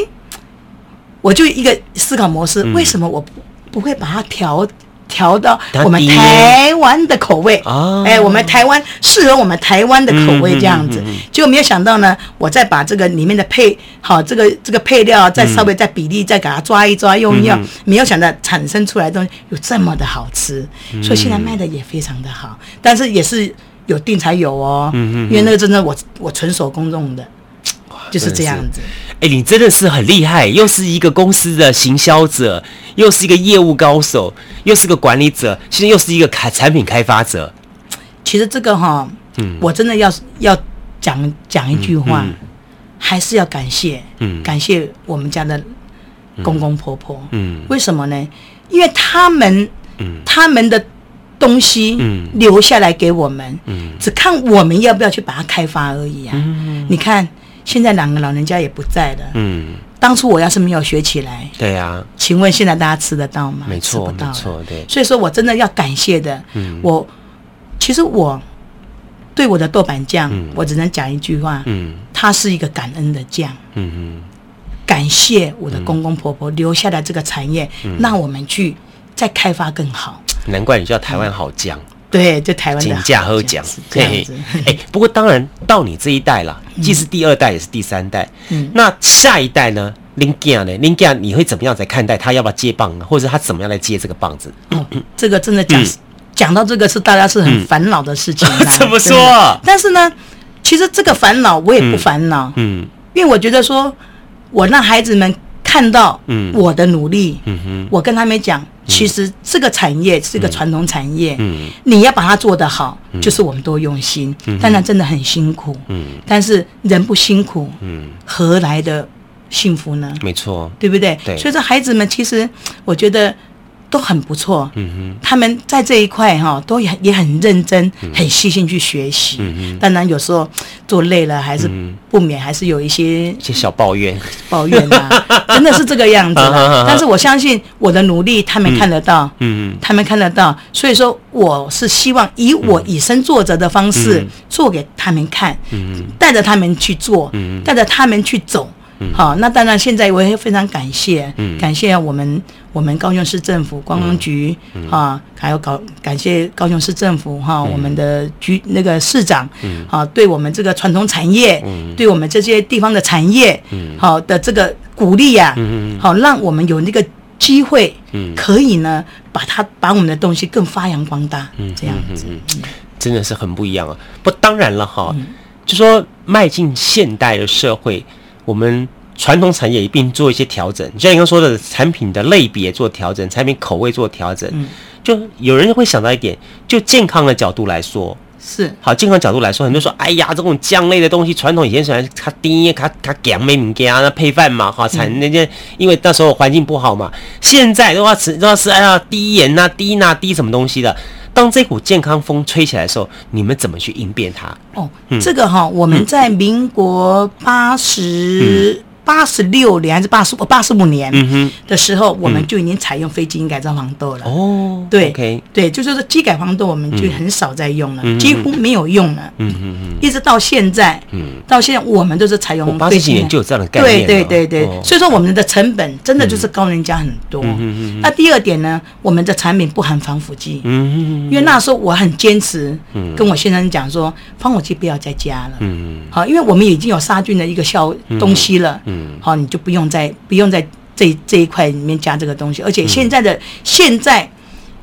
A: 我就一个思考模式，为什么我不不会把它调？调到我们台湾的口味，哎，我们台湾适合我们台湾的口味这样子，结果没有想到呢，我再把这个里面的配好这个这个配料再稍微再比例再给它抓一抓用一用，没有想到产生出来的东西有这么的好吃，所以现在卖的也非常的好，但是也是有定才有哦，因为那个真的我我纯手工弄的，就是这样子。
B: 哎，你真的是很厉害，又是一个公司的行销者，又是一个业务高手，又是个管理者，现在又是一个开产品开发者。
A: 其实这个哈，嗯，我真的要要讲讲一句话，嗯嗯、还是要感谢，嗯，感谢我们家的公公婆婆，嗯，为什么呢？因为他们，嗯，他们的东西，嗯，留下来给我们，嗯，只看我们要不要去把它开发而已啊。嗯，你看。现在两个老人家也不在了。嗯，当初我要是没有学起来，
B: 对呀，
A: 请问现在大家吃得到吗？
B: 没错，没错，对。
A: 所以说我真的要感谢的。嗯，我其实我对我的豆瓣酱，我只能讲一句话。嗯，它是一个感恩的酱。嗯嗯，感谢我的公公婆婆留下来这个产业，让我们去再开发更好。
B: 难怪你叫台湾好酱。
A: 对，就台湾的
B: 价和奖，这样子。哎，不过当然到你这一代了，既是第二代也是第三代。嗯，那下一代呢？林健呢？林健你会怎么样在看待他要不要接棒呢？或者他怎么样来接这个棒子？
A: 哦，这个真的讲讲到这个是大家是很烦恼的事情。
B: 怎么说？
A: 但是呢，其实这个烦恼我也不烦恼。嗯，因为我觉得说，我让孩子们看到我的努力。嗯哼，我跟他们讲。其实这个产业是一个传统产业，嗯，你要把它做得好，就是我们多用心，当然真的很辛苦，嗯，但是人不辛苦，嗯，何来的幸福呢？
B: 没错，
A: 对不对？对，所以说孩子们其实我觉得。都很不错，嗯哼，他们在这一块哈，都也也很认真，很细心去学习。嗯哼，当然有时候做累了，还是不免还是有一些
B: 一些小抱怨，
A: 抱怨啊，真的是这个样子。但是我相信我的努力，他们看得到，嗯嗯，他们看得到。所以说，我是希望以我以身作则的方式做给他们看，嗯，带着他们去做，嗯，带着他们去走。好，那当然，现在我也非常感谢，感谢我们我们高雄市政府观光局啊，还有高感谢高雄市政府哈，我们的局那个市长，啊，对我们这个传统产业，对我们这些地方的产业，好的这个鼓励呀，好，让我们有那个机会，可以呢，把它把我们的东西更发扬光大，这样子，
B: 真的是很不一样啊。不，当然了哈，就说迈进现代的社会。我们传统产业一并做一些调整，就像你刚说的，产品的类别做调整，产品口味做调整。嗯，就有人会想到一点，就健康的角度来说，
A: 是
B: 好健康角度来说，很多人说，哎呀，这种酱类的东西，传统以前喜欢它低，它它咸没物件啊，那配饭嘛，哈，产那些，因为那时候环境不好嘛。现在的话吃都要吃，哎呀，低盐呐，低钠，低什么东西的。当这股健康风吹起来的时候，你们怎么去应变它？
A: 哦，这个哈，我们在民国八十八十六年还是八十五八十五年的时候，我们就已经采用非基因改造黄豆了。哦，对，对，就是说基改黄豆我们就很少在用了，几乎没有用了。嗯嗯嗯，一直到现在，嗯到现在我们都是采用
B: 非基因。就有这样的概念。
A: 对对对对，所以说我们的成本真的就是高人家很多。那第二点呢，我们的产品不含防腐剂。嗯嗯，因为那时候我很坚持，跟我先生讲说，防腐剂不要再加了。嗯，好，因为我们已经有杀菌的一个效东西了。嗯，好，你就不用再不用在这这一块里面加这个东西。而且现在的现在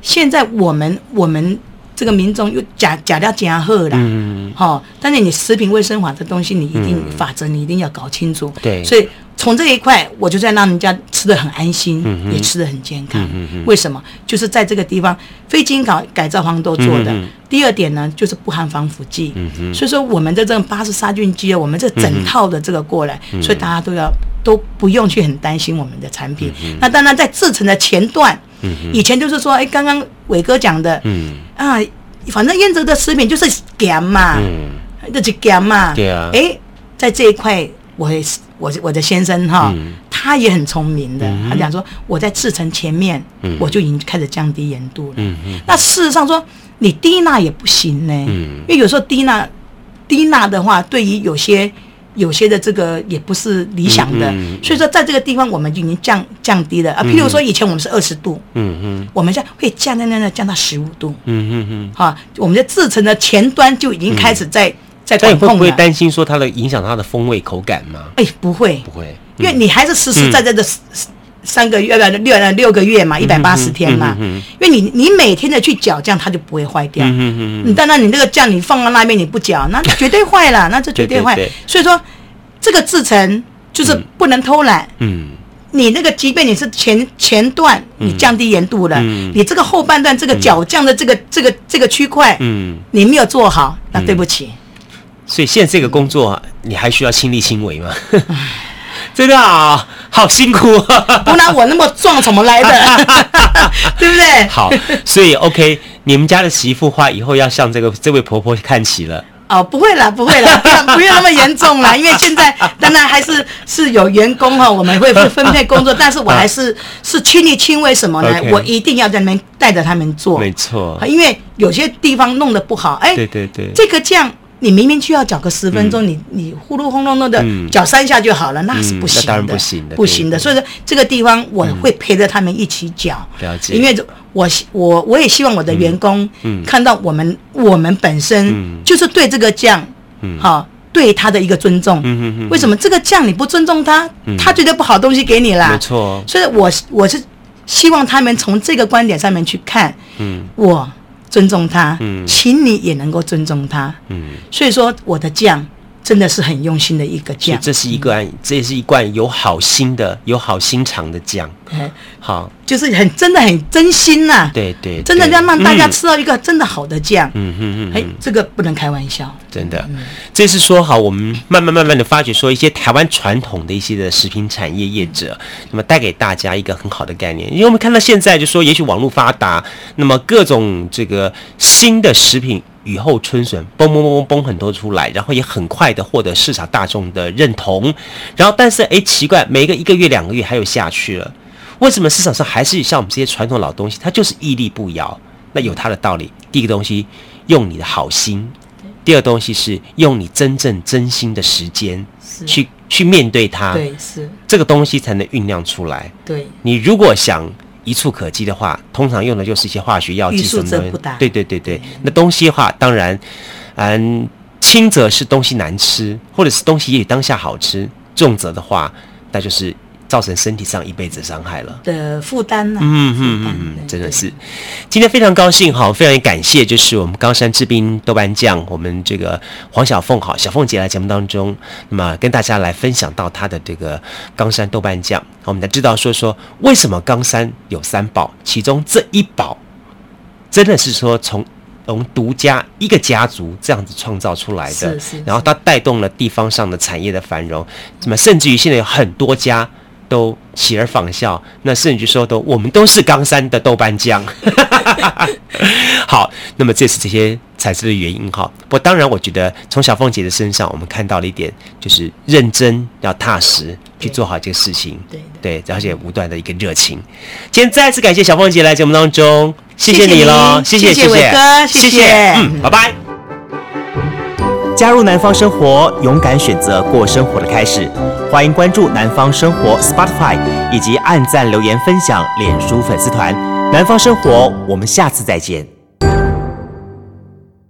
A: 现在我们我们这个民众又假假料加贺了。嗯，好，但是你食品卫生法的东西，你一定法则你一定要搞清楚。对，所以。从这一块，我就在让人家吃的很安心，嗯、也吃的很健康。嗯、为什么？就是在这个地方，非基因改改造方都做的。嗯、第二点呢，就是不含防腐剂。嗯、所以说，我们的这种巴氏杀菌机啊，我们这整套的这个过来，嗯、所以大家都要都不用去很担心我们的产品。嗯、那当然，在制成的前段，嗯、以前就是说，哎，刚刚伟哥讲的，嗯、啊，反正腌制的食品就是咸嘛，嗯、就是咸嘛。对啊。哎，在这一块。我我我的先生哈，他也很聪明的。他讲说，我在制程前面，我就已经开始降低盐度了。那事实上说，你低钠也不行呢，因为有时候低钠低钠的话，对于有些有些的这个也不是理想的。所以说，在这个地方我们就已经降降低了啊。譬如说，以前我们是二十度，嗯嗯，我们现在会降在那那降到十五度，嗯嗯嗯，哈，我们在制程的前端就已经开始在。在管控，
B: 会不会担心说它的影响它的风味口感吗？
A: 哎，不会，
B: 不会，
A: 因为你还是实实在在的三个月，不六六个月嘛，一百八十天嘛。因为你你每天的去搅酱，它就不会坏掉。你当然你那个酱你放到那边你不搅，那绝对坏了，那就绝对坏。所以说这个制程就是不能偷懒。嗯，你那个即便你是前前段你降低盐度了，你这个后半段这个搅酱的这个这个这个区块，嗯，你没有做好，那对不起。
B: 所以现在这个工作，你还需要亲力亲为吗？真的啊，好辛苦啊！
A: 不然我那么壮怎么来的？对不对？
B: 好，所以 OK，你们家的媳妇话以后要向这个这位婆婆看齐了。
A: 哦，不会啦，不会啦，不要不要那么严重啦。因为现在当然还是是有员工哈，我们会分配工作，但是我还是 是亲力亲为什么呢？Okay. 我一定要在那边带着他们做。
B: 没错，
A: 因为有些地方弄得不好，哎，对对对，这个酱。你明明就要搅个十分钟，你你呼噜轰隆隆的搅三下就好了，那是不行的，当然不行的，不行的。所以说这个地方我会陪着他们一起搅，了解。因为我我我也希望我的员工看到我们我们本身就是对这个酱，好对他的一个尊重。为什么这个酱你不尊重他，他觉得不好东西给你啦。没错。所以我我是希望他们从这个观点上面去看，嗯，我。尊重他，嗯，请你也能够尊重他，嗯，所以说我的酱真的是很用心的一个酱，
B: 这是一罐，嗯、这也是一罐有好心的、有好心肠的酱，
A: 对，好。就是很真的很真心呐，对对，真的要让大家吃到一个真的好的酱，嗯嗯嗯，哎，这个不能开玩笑，
B: 真的。这是说好，我们慢慢慢慢的发掘，说一些台湾传统的一些的食品产业业者，那么带给大家一个很好的概念。因为我们看到现在就说，也许网络发达，那么各种这个新的食品雨后春笋，嘣嘣嘣嘣嘣很多出来，然后也很快的获得市场大众的认同。然后，但是哎，奇怪，每个一个月两个月还有下去了。为什么市场上还是像我们这些传统老东西，它就是屹立不摇？那有它的道理。第一个东西，用你的好心；第二东西是用你真正真心的时间去去面对它。对，是这个东西才能酝酿出来。对，你如果想一触可及的话，通常用的就是一些化学药剂什么的。对对对对，那东西的话，当然，嗯，轻则是东西难吃，或者是东西也许当下好吃；重则的话，那就是。造成身体上一辈子伤害了
A: 的负担呢？
B: 嗯嗯嗯，真的是。今天非常高兴哈，非常感谢，就是我们冈山制冰豆瓣酱，我们这个黄小凤哈，小凤姐来节目当中，那么跟大家来分享到她的这个冈山豆瓣酱，我们才知道说说为什么冈山有三宝，其中这一宝真的是说从从独家一个家族这样子创造出来的，是是是，然后它带动了地方上的产业的繁荣，那么甚至于现在有很多家。都起而仿效，那甚至说都我们都是冈山的豆瓣酱。好，那么这是这些材质的原因哈。不过当然，我觉得从小凤姐的身上，我们看到了一点，就是认真要踏实去做好这个事情，
A: 对
B: 对，而且无断的一个热情。今天再次感谢小凤姐来节目当中，谢谢你喽，谢谢谢谢
A: 伟哥，谢谢，
B: 嗯，拜拜。加入南方生活，勇敢选择过生活的开始。欢迎关注南方生活 Spotify，以及按赞留言分享脸书粉丝团。南方生活，我们下次再见。